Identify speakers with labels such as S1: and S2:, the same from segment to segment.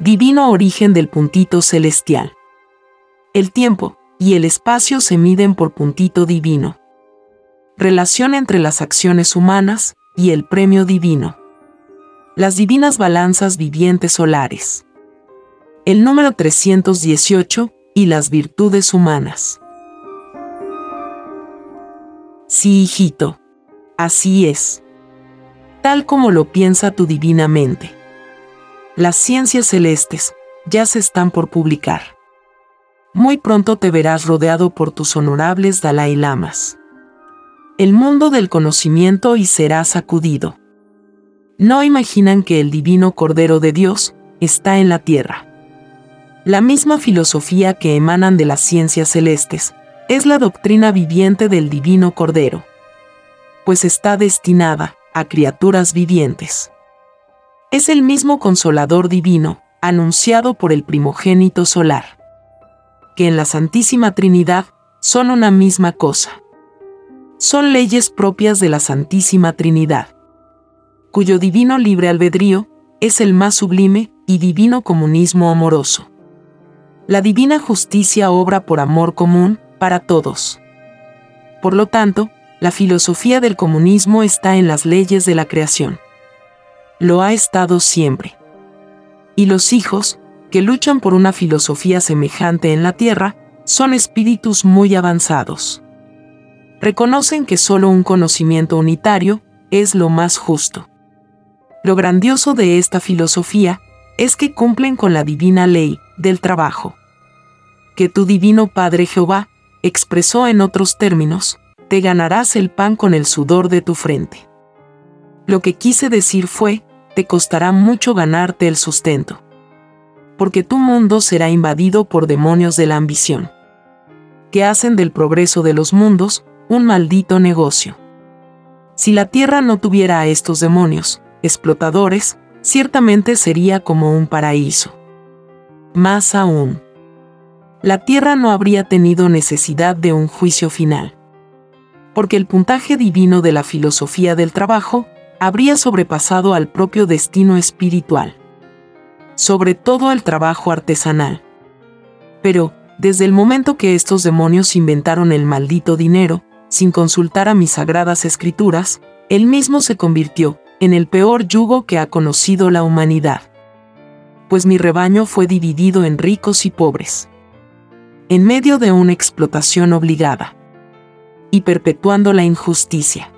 S1: divino origen del puntito celestial. El tiempo y el espacio se miden por puntito divino. Relación entre las acciones humanas y el premio divino. Las divinas balanzas vivientes solares. El número 318 y las virtudes humanas. Sí, hijito. Así es. Tal como lo piensa tu divina mente las ciencias celestes ya se están por publicar. Muy pronto te verás rodeado por tus honorables Dalai Lamas. El mundo del conocimiento y será sacudido. No imaginan que el divino Cordero de Dios está en la tierra. La misma filosofía que emanan de las ciencias celestes es la doctrina viviente del divino Cordero, pues está destinada a criaturas vivientes es el mismo consolador divino, anunciado por el primogénito solar, que en la Santísima Trinidad son una misma cosa. Son leyes propias de la Santísima Trinidad, cuyo divino libre albedrío es el más sublime y divino comunismo amoroso. La divina justicia obra por amor común para todos. Por lo tanto, la filosofía del comunismo está en las leyes de la creación lo ha estado siempre. Y los hijos, que luchan por una filosofía semejante en la Tierra, son espíritus muy avanzados. Reconocen que solo un conocimiento unitario es lo más justo. Lo grandioso de esta filosofía es que cumplen con la divina ley del trabajo. Que tu divino Padre Jehová expresó en otros términos, te ganarás el pan con el sudor de tu frente. Lo que quise decir fue, te costará mucho ganarte el sustento. Porque tu mundo será invadido por demonios de la ambición, que hacen del progreso de los mundos un maldito negocio. Si la tierra no tuviera a estos demonios, explotadores, ciertamente sería como un paraíso. Más aún, la tierra no habría tenido necesidad de un juicio final. Porque el puntaje divino de la filosofía del trabajo habría sobrepasado al propio destino espiritual, sobre todo al trabajo artesanal. Pero, desde el momento que estos demonios inventaron el maldito dinero, sin consultar a mis sagradas escrituras, él mismo se convirtió en el peor yugo que ha conocido la humanidad. Pues mi rebaño fue dividido en ricos y pobres. En medio de una explotación obligada. Y perpetuando la injusticia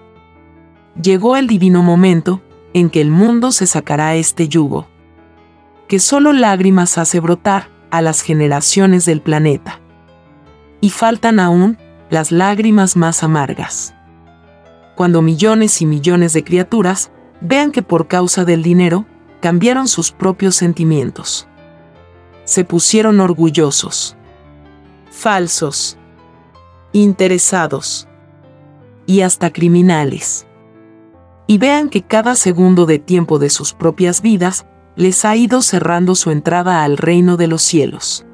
S1: llegó el divino momento en que el mundo se sacará este yugo, que solo lágrimas hace brotar a las generaciones del planeta. Y faltan aún las lágrimas más amargas. Cuando millones y millones de criaturas vean que por causa del dinero cambiaron sus propios sentimientos. Se pusieron orgullosos, falsos, interesados y hasta criminales y vean que cada segundo de tiempo de sus propias vidas les ha ido cerrando su entrada al reino de los cielos.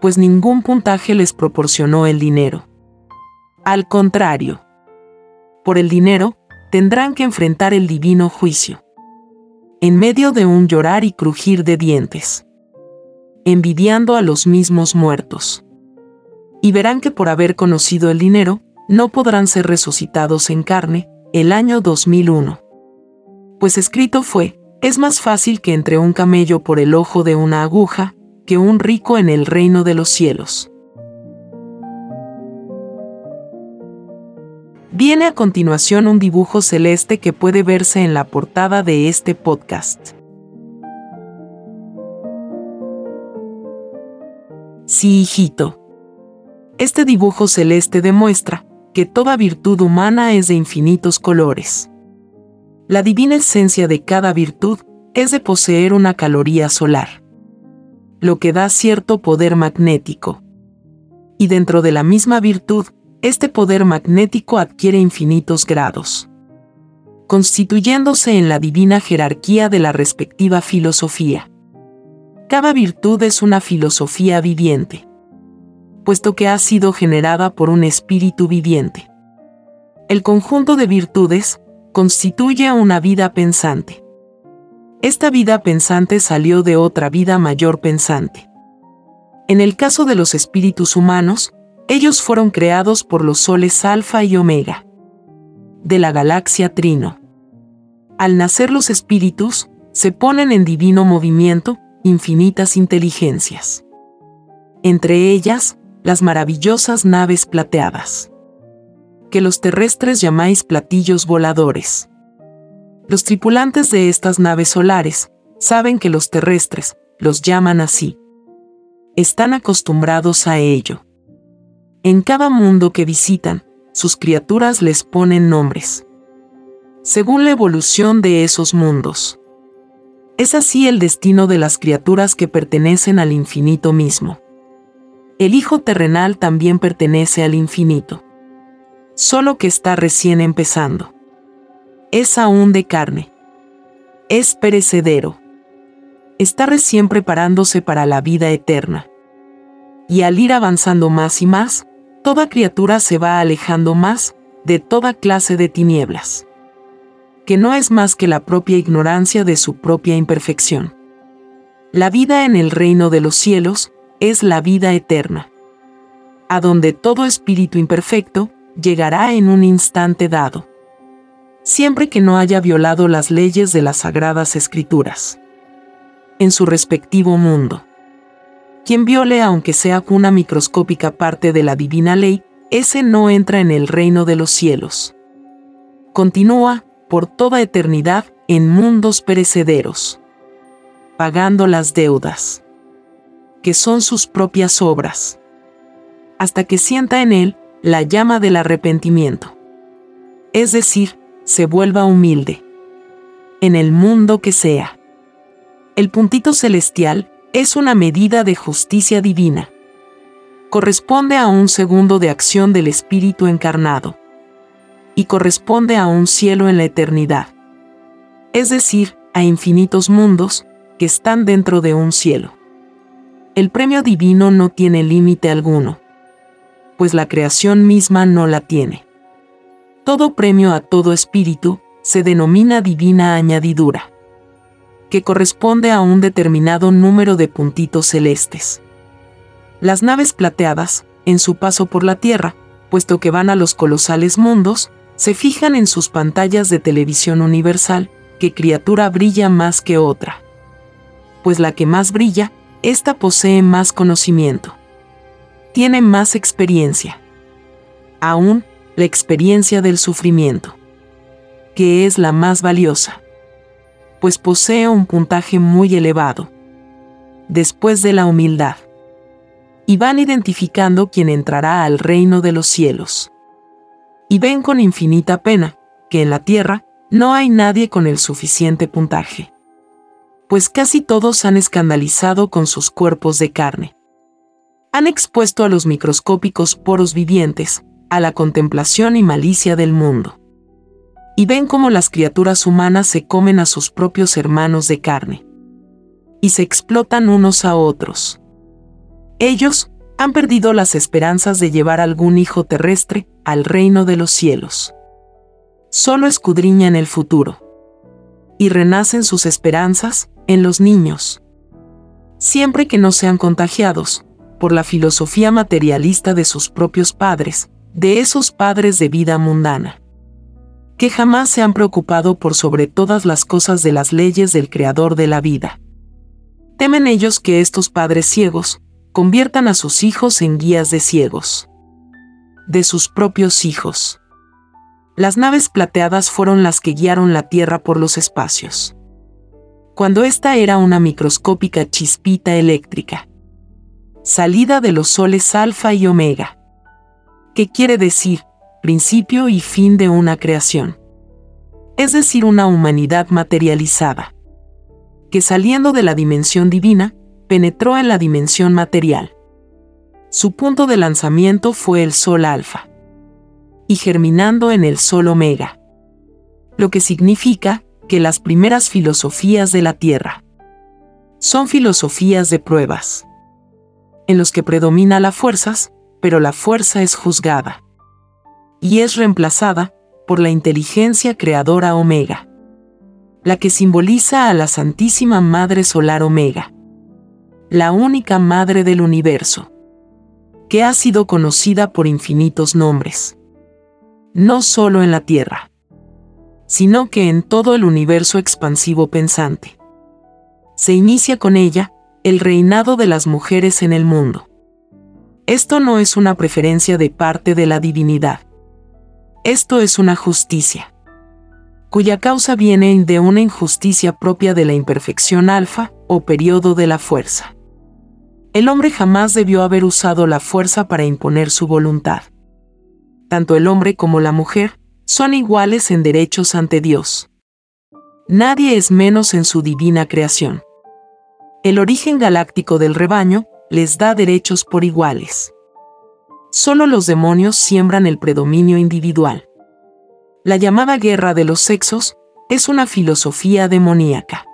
S1: Pues ningún puntaje les proporcionó el dinero. Al contrario, por el dinero tendrán que enfrentar el divino juicio. En medio de un llorar y crujir de dientes. Envidiando a los mismos muertos. Y verán que por haber conocido el dinero, no podrán ser resucitados en carne, el año 2001. Pues escrito fue, es más fácil que entre un camello por el ojo de una aguja, que un rico en el reino de los cielos. Viene a continuación un dibujo celeste que puede verse en la portada de este podcast. Sí, hijito. Este dibujo celeste demuestra que toda virtud humana es de infinitos colores. La divina esencia de cada virtud es de poseer una caloría solar, lo que da cierto poder magnético. Y dentro de la misma virtud, este poder magnético adquiere infinitos grados, constituyéndose en la divina jerarquía de la respectiva filosofía. Cada virtud es una filosofía viviente, puesto que ha sido generada por un espíritu viviente. El conjunto de virtudes constituye una vida pensante. Esta vida pensante salió de otra vida mayor pensante. En el caso de los espíritus humanos, ellos fueron creados por los soles Alfa y Omega de la galaxia Trino. Al nacer los espíritus, se ponen en divino movimiento infinitas inteligencias. Entre ellas, las maravillosas naves plateadas que los terrestres llamáis platillos voladores. Los tripulantes de estas naves solares saben que los terrestres los llaman así. Están acostumbrados a ello. En cada mundo que visitan, sus criaturas les ponen nombres. Según la evolución de esos mundos. Es así el destino de las criaturas que pertenecen al infinito mismo. El Hijo terrenal también pertenece al infinito solo que está recién empezando. Es aún de carne. Es perecedero. Está recién preparándose para la vida eterna. Y al ir avanzando más y más, toda criatura se va alejando más de toda clase de tinieblas, que no es más que la propia ignorancia de su propia imperfección. La vida en el reino de los cielos es la vida eterna, a donde todo espíritu imperfecto llegará en un instante dado, siempre que no haya violado las leyes de las sagradas escrituras, en su respectivo mundo. Quien viole aunque sea una microscópica parte de la divina ley, ese no entra en el reino de los cielos. Continúa, por toda eternidad, en mundos perecederos, pagando las deudas, que son sus propias obras, hasta que sienta en él la llama del arrepentimiento. Es decir, se vuelva humilde. En el mundo que sea. El puntito celestial es una medida de justicia divina. Corresponde a un segundo de acción del Espíritu encarnado. Y corresponde a un cielo en la eternidad. Es decir, a infinitos mundos que están dentro de un cielo. El premio divino no tiene límite alguno pues la creación misma no la tiene. Todo premio a todo espíritu se denomina divina añadidura, que corresponde a un determinado número de puntitos celestes. Las naves plateadas, en su paso por la Tierra, puesto que van a los colosales mundos, se fijan en sus pantallas de televisión universal, qué criatura brilla más que otra. Pues la que más brilla, ésta posee más conocimiento tiene más experiencia. Aún la experiencia del sufrimiento, que es la más valiosa, pues posee un puntaje muy elevado. Después de la humildad. Y van identificando quién entrará al reino de los cielos. Y ven con infinita pena que en la tierra no hay nadie con el suficiente puntaje. Pues casi todos han escandalizado con sus cuerpos de carne han expuesto a los microscópicos poros vivientes, a la contemplación y malicia del mundo. Y ven cómo las criaturas humanas se comen a sus propios hermanos de carne. Y se explotan unos a otros. Ellos han perdido las esperanzas de llevar algún hijo terrestre al reino de los cielos. Solo escudriñan el futuro. Y renacen sus esperanzas en los niños. Siempre que no sean contagiados, por la filosofía materialista de sus propios padres, de esos padres de vida mundana, que jamás se han preocupado por sobre todas las cosas de las leyes del Creador de la vida, Temen ellos que estos padres ciegos conviertan a sus hijos en guías de ciegos. De sus propios hijos. Las naves plateadas fueron las que guiaron la Tierra por los espacios. Cuando esta era una microscópica chispita eléctrica. Salida de los soles alfa y omega. ¿Qué quiere decir? Principio y fin de una creación. Es decir, una humanidad materializada. Que saliendo de la dimensión divina, penetró en la dimensión material. Su punto de lanzamiento fue el Sol Alfa. Y germinando en el Sol Omega. Lo que significa que las primeras filosofías de la Tierra son filosofías de pruebas, en los que predomina las fuerzas, pero la fuerza es juzgada y es reemplazada por la inteligencia creadora Omega, la que simboliza a la Santísima Madre Solar Omega la única madre del universo, que ha sido conocida por infinitos nombres. No solo en la Tierra, sino que en todo el universo expansivo pensante. Se inicia con ella el reinado de las mujeres en el mundo. Esto no es una preferencia de parte de la divinidad. Esto es una justicia, cuya causa viene de una injusticia propia de la imperfección alfa o periodo de la fuerza. El hombre jamás debió haber usado la fuerza para imponer su voluntad. Tanto el hombre como la mujer son iguales en derechos ante Dios. Nadie es menos en su divina creación. El origen galáctico del rebaño les da derechos por iguales. Solo los demonios siembran el predominio individual. La llamada guerra de los sexos es una filosofía demoníaca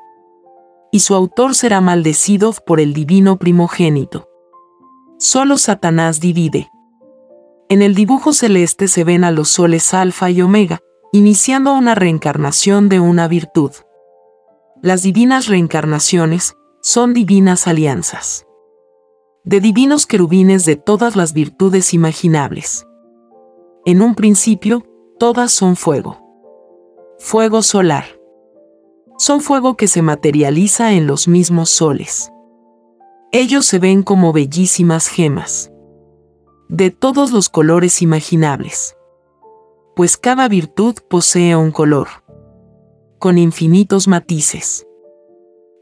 S1: y su autor será maldecido por el divino primogénito. Solo Satanás divide. En el dibujo celeste se ven a los soles alfa y omega, iniciando una reencarnación de una virtud. Las divinas reencarnaciones son divinas alianzas. De divinos querubines de todas las virtudes imaginables. En un principio, todas son fuego. Fuego solar son fuego que se materializa en los mismos soles. Ellos se ven como bellísimas gemas, de todos los colores imaginables, pues cada virtud posee un color, con infinitos matices.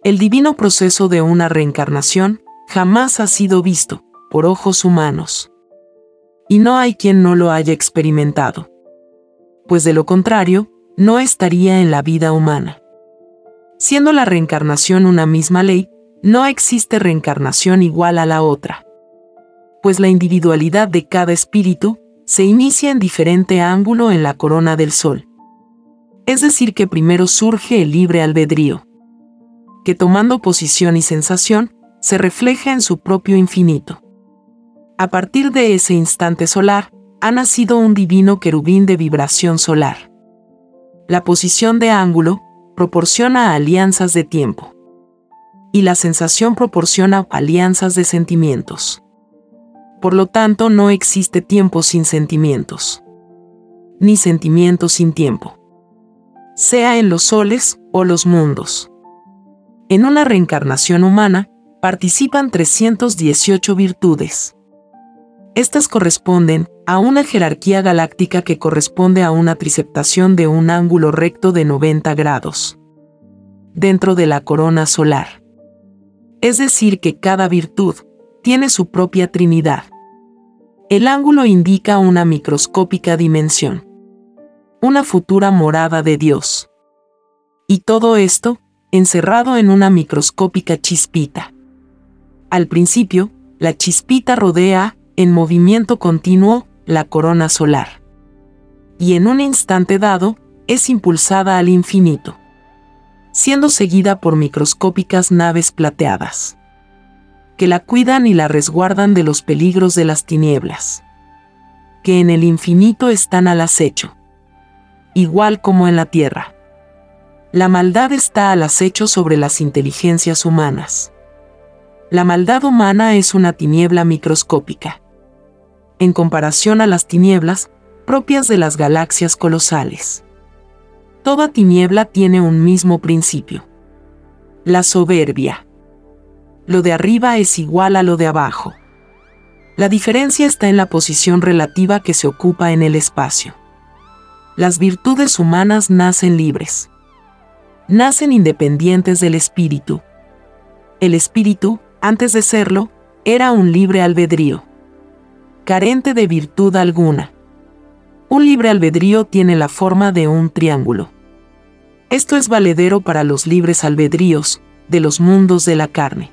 S1: El divino proceso de una reencarnación jamás ha sido visto por ojos humanos. Y no hay quien no lo haya experimentado. Pues de lo contrario, no estaría en la vida humana. Siendo la reencarnación una misma ley, no existe reencarnación igual a la otra. Pues la individualidad de cada espíritu se inicia en diferente ángulo en la corona del sol. Es decir, que primero surge el libre albedrío, que tomando posición y sensación, se refleja en su propio infinito. A partir de ese instante solar, ha nacido un divino querubín de vibración solar. La posición de ángulo proporciona alianzas de tiempo. Y la sensación proporciona alianzas de sentimientos. Por lo tanto, no existe tiempo sin sentimientos. Ni sentimientos sin tiempo. Sea en los soles o los mundos. En una reencarnación humana, participan 318 virtudes. Estas corresponden a una jerarquía galáctica que corresponde a una triceptación de un ángulo recto de 90 grados dentro de la corona solar. Es decir, que cada virtud tiene su propia trinidad. El ángulo indica una microscópica dimensión, una futura morada de Dios. Y todo esto encerrado en una microscópica chispita. Al principio, la chispita rodea en movimiento continuo, la corona solar. Y en un instante dado, es impulsada al infinito, siendo seguida por microscópicas naves plateadas, que la cuidan y la resguardan de los peligros de las tinieblas, que en el infinito están al acecho, igual como en la tierra. La maldad está al acecho sobre las inteligencias humanas. La maldad humana es una tiniebla microscópica en comparación a las tinieblas propias de las galaxias colosales. Toda tiniebla tiene un mismo principio. La soberbia. Lo de arriba es igual a lo de abajo. La diferencia está en la posición relativa que se ocupa en el espacio. Las virtudes humanas nacen libres. Nacen independientes del espíritu. El espíritu, antes de serlo, era un libre albedrío. Carente de virtud alguna. Un libre albedrío tiene la forma de un triángulo. Esto es valedero para los libres albedríos de los mundos de la carne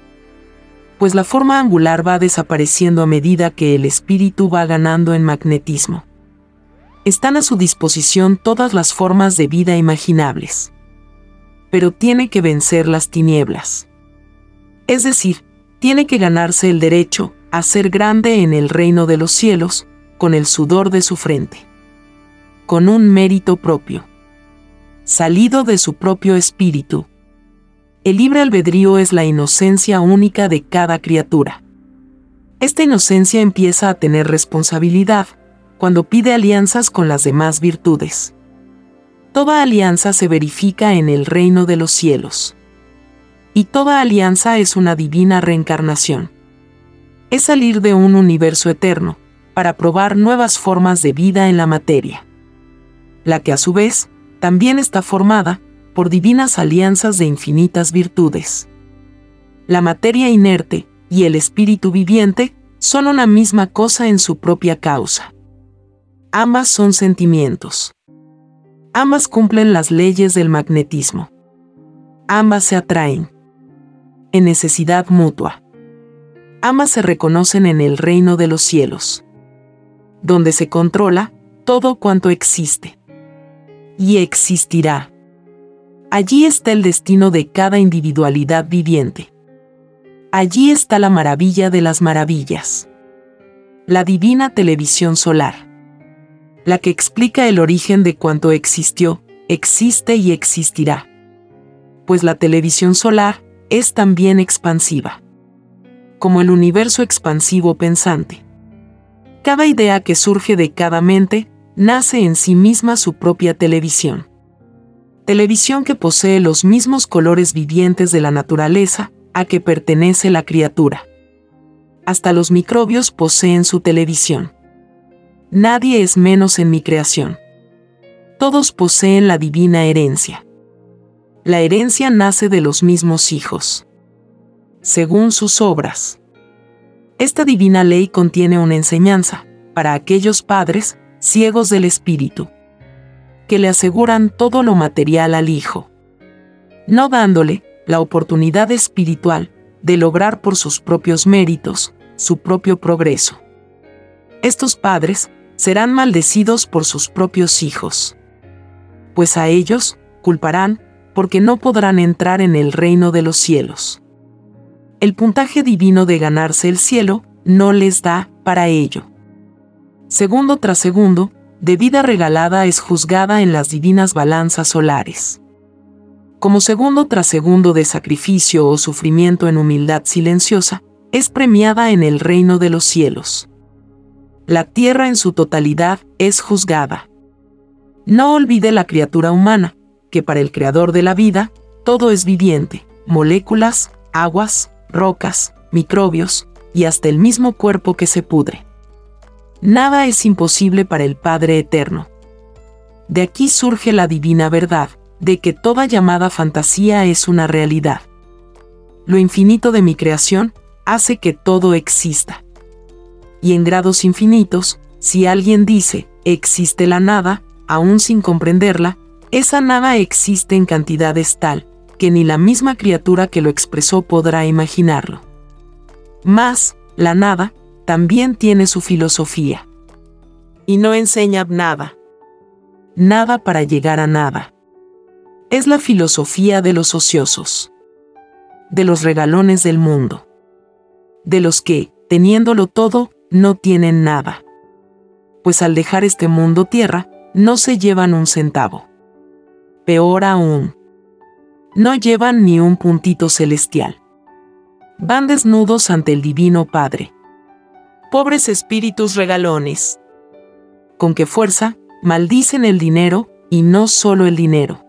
S1: pues la forma angular va desapareciendo a medida que el espíritu va ganando en magnetismo. Están a su disposición todas las formas de vida imaginables. Pero tiene que vencer las tinieblas. Es decir, tiene que ganarse el derecho a ser grande en el reino de los cielos, con el sudor de su frente. Con un mérito propio. Salido de su propio espíritu, el libre albedrío es la inocencia única de cada criatura. Esta inocencia empieza a tener responsabilidad cuando pide alianzas con las demás virtudes. Toda alianza se verifica en el reino de los cielos. Y toda alianza es una divina reencarnación. Es salir de un universo eterno, para probar nuevas formas de vida en la materia. La que a su vez, también está formada, por divinas alianzas de infinitas virtudes. La materia inerte y el espíritu viviente son una misma cosa en su propia causa. Ambas son sentimientos. Ambas cumplen las leyes del magnetismo. Ambas se atraen. En necesidad mutua. Ambas se reconocen en el reino de los cielos. Donde se controla todo cuanto existe. Y existirá. Allí está el destino de cada individualidad viviente. Allí está la maravilla de las maravillas. La divina televisión solar. La que explica el origen de cuanto existió, existe y existirá. Pues la televisión solar es también expansiva. Como el universo expansivo pensante. Cada idea que surge de cada mente nace en sí misma su propia televisión televisión que posee los mismos colores vivientes de la naturaleza a que pertenece la criatura. Hasta los microbios poseen su televisión. Nadie es menos en mi creación. Todos poseen la divina herencia. La herencia nace de los mismos hijos. Según sus obras. Esta divina ley contiene una enseñanza para aquellos padres ciegos del espíritu que le aseguran todo lo material al Hijo, no dándole la oportunidad espiritual de lograr por sus propios méritos su propio progreso. Estos padres serán maldecidos por sus propios hijos, pues a ellos culparán porque no podrán entrar en el reino de los cielos. El puntaje divino de ganarse el cielo no les da para ello. Segundo tras segundo, de vida regalada es juzgada en las divinas balanzas solares. Como segundo tras segundo de sacrificio o sufrimiento en humildad silenciosa, es premiada en el reino de los cielos. La tierra en su totalidad es juzgada. No olvide la criatura humana, que para el creador de la vida, todo es viviente, moléculas, aguas, rocas, microbios, y hasta el mismo cuerpo que se pudre. Nada es imposible para el Padre Eterno. De aquí surge la divina verdad, de que toda llamada fantasía es una realidad. Lo infinito de mi creación hace que todo exista. Y en grados infinitos, si alguien dice, existe la nada, aún sin comprenderla, esa nada existe en cantidades tal, que ni la misma criatura que lo expresó podrá imaginarlo. Más, la nada, también tiene su filosofía. Y no enseña nada. Nada para llegar a nada. Es la filosofía de los ociosos. De los regalones del mundo. De los que, teniéndolo todo, no tienen nada. Pues al dejar este mundo tierra, no se llevan un centavo. Peor aún. No llevan ni un puntito celestial. Van desnudos ante el Divino Padre pobres espíritus regalones. Con qué fuerza maldicen el dinero y no solo el dinero.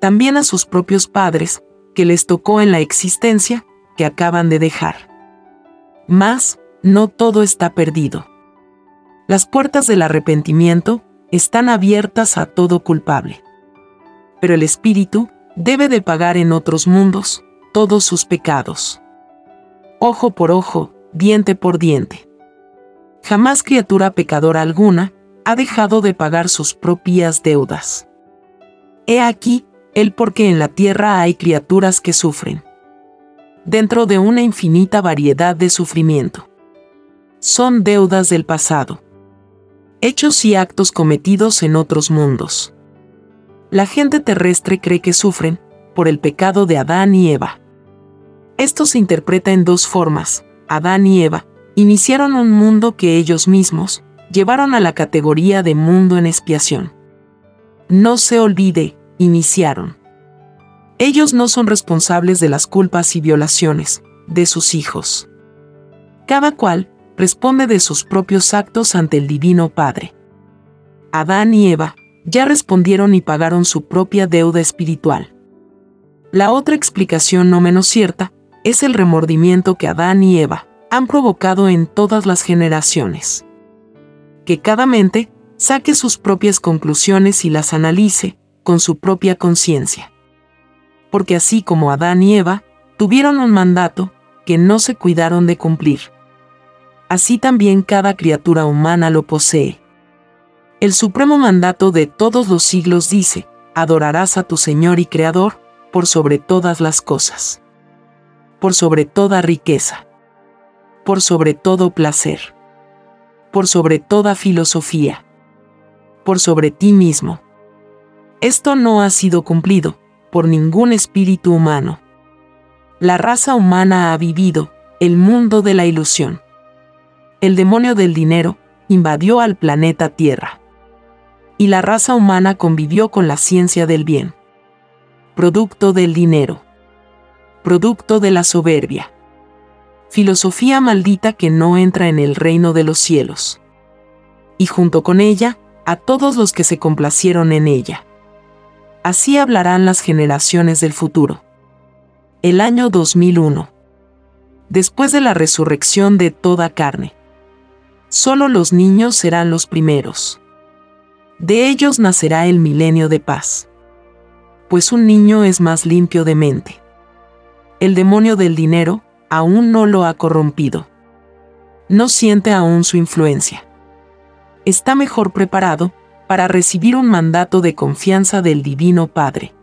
S1: También a sus propios padres, que les tocó en la existencia, que acaban de dejar. Mas, no todo está perdido. Las puertas del arrepentimiento están abiertas a todo culpable. Pero el espíritu debe de pagar en otros mundos todos sus pecados. Ojo por ojo, diente por diente. Jamás criatura pecadora alguna ha dejado de pagar sus propias deudas. He aquí el por qué en la tierra hay criaturas que sufren. Dentro de una infinita variedad de sufrimiento. Son deudas del pasado. Hechos y actos cometidos en otros mundos. La gente terrestre cree que sufren por el pecado de Adán y Eva. Esto se interpreta en dos formas. Adán y Eva iniciaron un mundo que ellos mismos llevaron a la categoría de mundo en expiación. No se olvide, iniciaron. Ellos no son responsables de las culpas y violaciones de sus hijos. Cada cual responde de sus propios actos ante el Divino Padre. Adán y Eva ya respondieron y pagaron su propia deuda espiritual. La otra explicación no menos cierta es el remordimiento que Adán y Eva han provocado en todas las generaciones. Que cada mente saque sus propias conclusiones y las analice con su propia conciencia. Porque así como Adán y Eva tuvieron un mandato que no se cuidaron de cumplir, así también cada criatura humana lo posee. El supremo mandato de todos los siglos dice, adorarás a tu Señor y Creador por sobre todas las cosas, por sobre toda riqueza, por sobre todo placer, por sobre toda filosofía, por sobre ti mismo. Esto no ha sido cumplido por ningún espíritu humano. La raza humana ha vivido el mundo de la ilusión. El demonio del dinero invadió al planeta Tierra. Y la raza humana convivió con la ciencia del bien. Producto del dinero. Producto de la soberbia. Filosofía maldita que no entra en el reino de los cielos. Y junto con ella, a todos los que se complacieron en ella. Así hablarán las generaciones del futuro. El año 2001. Después de la resurrección de toda carne. Solo los niños serán los primeros. De ellos nacerá el milenio de paz. Pues un niño es más limpio de mente. El demonio del dinero aún no lo ha corrompido. No siente aún su influencia está mejor preparado para recibir un mandato de confianza del Divino Padre.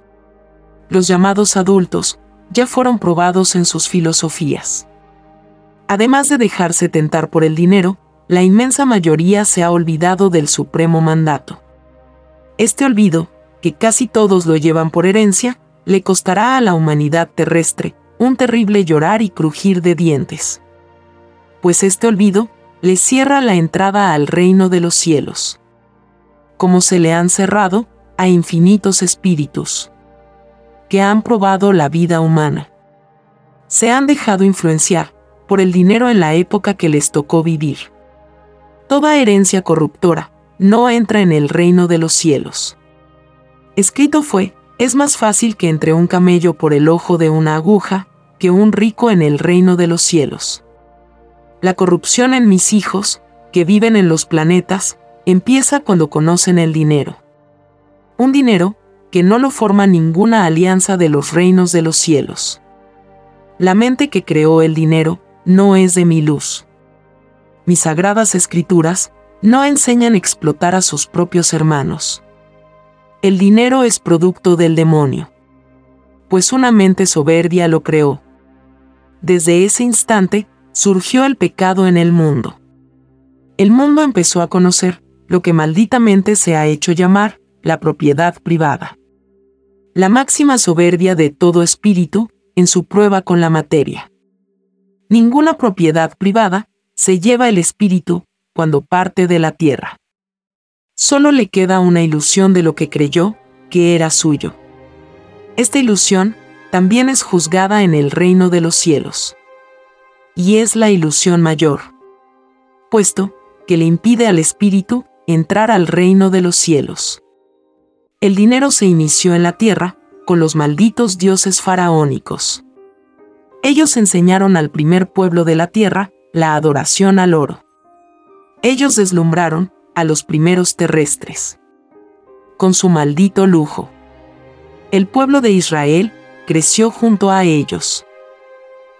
S1: Los llamados adultos ya fueron probados en sus filosofías. Además de dejarse tentar por el dinero, la inmensa mayoría se ha olvidado del supremo mandato. Este olvido, que casi todos lo llevan por herencia, le costará a la humanidad terrestre un terrible llorar y crujir de dientes. Pues este olvido le cierra la entrada al reino de los cielos, como se le han cerrado a infinitos espíritus que han probado la vida humana. Se han dejado influenciar por el dinero en la época que les tocó vivir. Toda herencia corruptora no entra en el reino de los cielos. Escrito fue, es más fácil que entre un camello por el ojo de una aguja, que un rico en el reino de los cielos. La corrupción en mis hijos, que viven en los planetas, empieza cuando conocen el dinero. Un dinero que no lo forma ninguna alianza de los reinos de los cielos. La mente que creó el dinero no es de mi luz. Mis sagradas escrituras no enseñan explotar a sus propios hermanos. El dinero es producto del demonio. Pues una mente soberbia lo creó. Desde ese instante, surgió el pecado en el mundo. El mundo empezó a conocer lo que malditamente se ha hecho llamar la propiedad privada. La máxima soberbia de todo espíritu en su prueba con la materia. Ninguna propiedad privada se lleva el espíritu cuando parte de la tierra. Solo le queda una ilusión de lo que creyó que era suyo. Esta ilusión también es juzgada en el reino de los cielos y es la ilusión mayor, puesto que le impide al espíritu entrar al reino de los cielos. El dinero se inició en la tierra con los malditos dioses faraónicos. Ellos enseñaron al primer pueblo de la tierra la adoración al oro. Ellos deslumbraron a los primeros terrestres. Con su maldito lujo. El pueblo de Israel creció junto a ellos.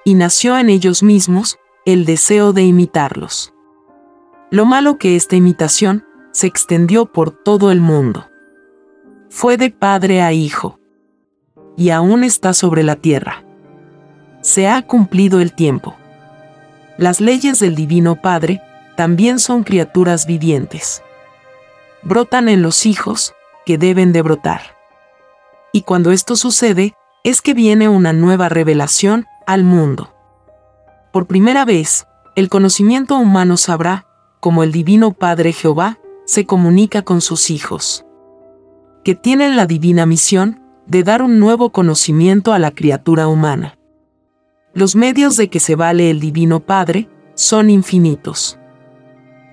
S1: Y nació en ellos mismos el deseo de imitarlos. Lo malo que esta imitación se extendió por todo el mundo. Fue de padre a hijo. Y aún está sobre la tierra. Se ha cumplido el tiempo. Las leyes del Divino Padre también son criaturas vivientes. Brotan en los hijos que deben de brotar. Y cuando esto sucede, es que viene una nueva revelación al mundo. Por primera vez, el conocimiento humano sabrá, como el Divino Padre Jehová, se comunica con sus hijos, que tienen la divina misión de dar un nuevo conocimiento a la criatura humana. Los medios de que se vale el Divino Padre son infinitos,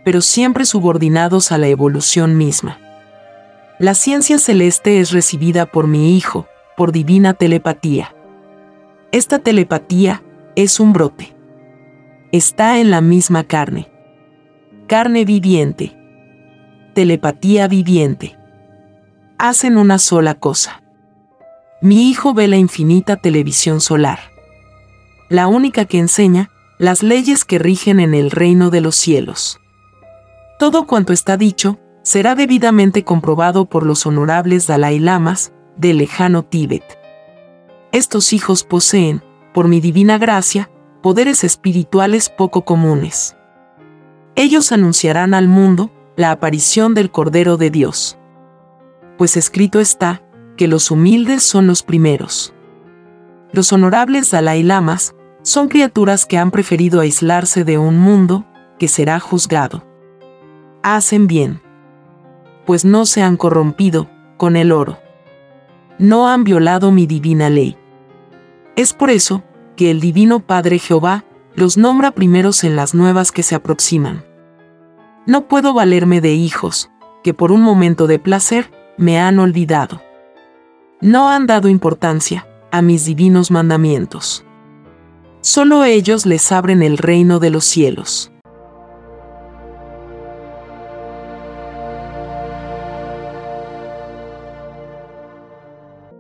S1: pero siempre subordinados a la evolución misma. La ciencia celeste es recibida por mi Hijo, por divina telepatía. Esta telepatía es un brote. Está en la misma carne. Carne viviente. Telepatía viviente. Hacen una sola cosa. Mi hijo ve la infinita televisión solar. La única que enseña las leyes que rigen en el reino de los cielos. Todo cuanto está dicho será debidamente comprobado por los honorables Dalai Lamas del lejano Tíbet. Estos hijos poseen, por mi divina gracia, poderes espirituales poco comunes. Ellos anunciarán al mundo la aparición del Cordero de Dios. Pues escrito está, que los humildes son los primeros. Los honorables Dalai Lamas son criaturas que han preferido aislarse de un mundo que será juzgado. Hacen bien, pues no se han corrompido con el oro. No han violado mi divina ley. Es por eso que el Divino Padre Jehová los nombra primeros en las nuevas que se aproximan. No puedo valerme de hijos, que por un momento de placer me han olvidado. No han dado importancia a mis divinos mandamientos. Solo ellos les abren el reino de los cielos.